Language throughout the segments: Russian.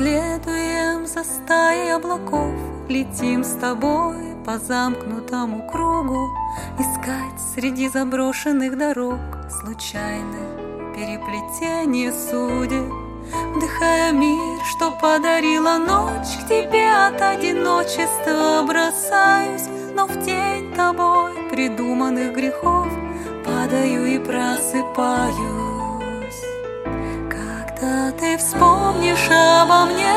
Вернется стая облаков, летим с тобой по замкнутому кругу, Искать среди заброшенных дорог случайных переплетение судеб. Вдыхая мир, что подарила ночь, К тебе от одиночества бросаюсь, Но в тень тобой придуманных грехов Падаю и просыпаюсь. Когда ты вспомнишь обо мне.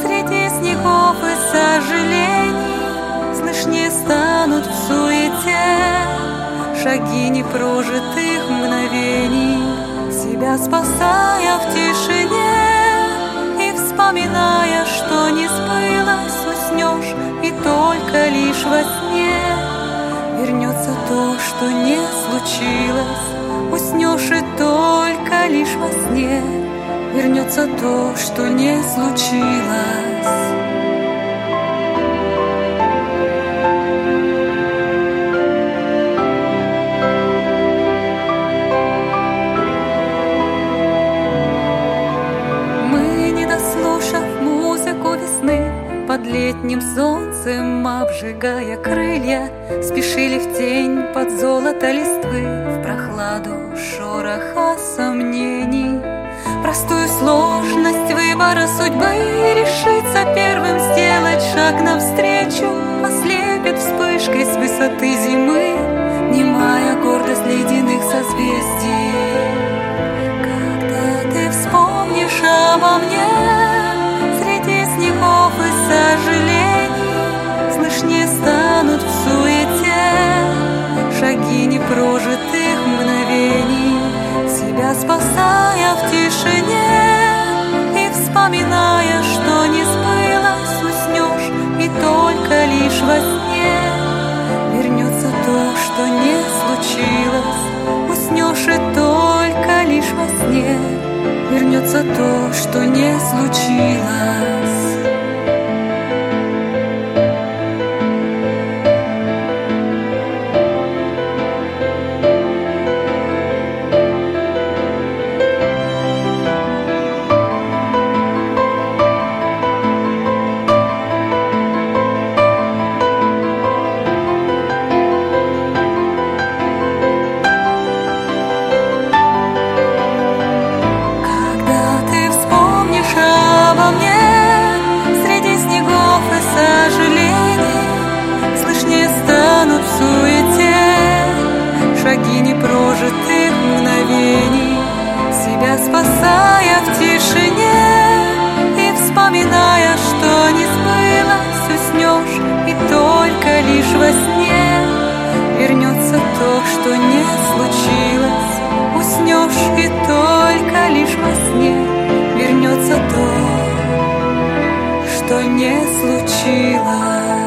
Среди снегов и сожалений Слышнее станут в суете. Шаги непрожитых мгновений себя спасая в тишине. И вспоминая, что не сбылось, уснешь И только лишь во сне. Вернется то, что не случилось Уснешь и только лишь во сне. Вернется то, что не случилось Под летним солнцем обжигая крылья Спешили в тень под золото листвы В прохладу шороха сомнений. Простую сложность выбора судьбы Решиться первым сделать шаг навстречу Ослепит вспышкой с высоты непрожитых мгновений Себя спасая в тишине И вспоминая, что не сбылось Уснешь и только лишь во сне. Вернется то, что не случилось Уснешь и только лишь во сне. Вернется то, что не случилось вернется то, что не случилось. Уснешь и только лишь во сне вернется то, что не случилось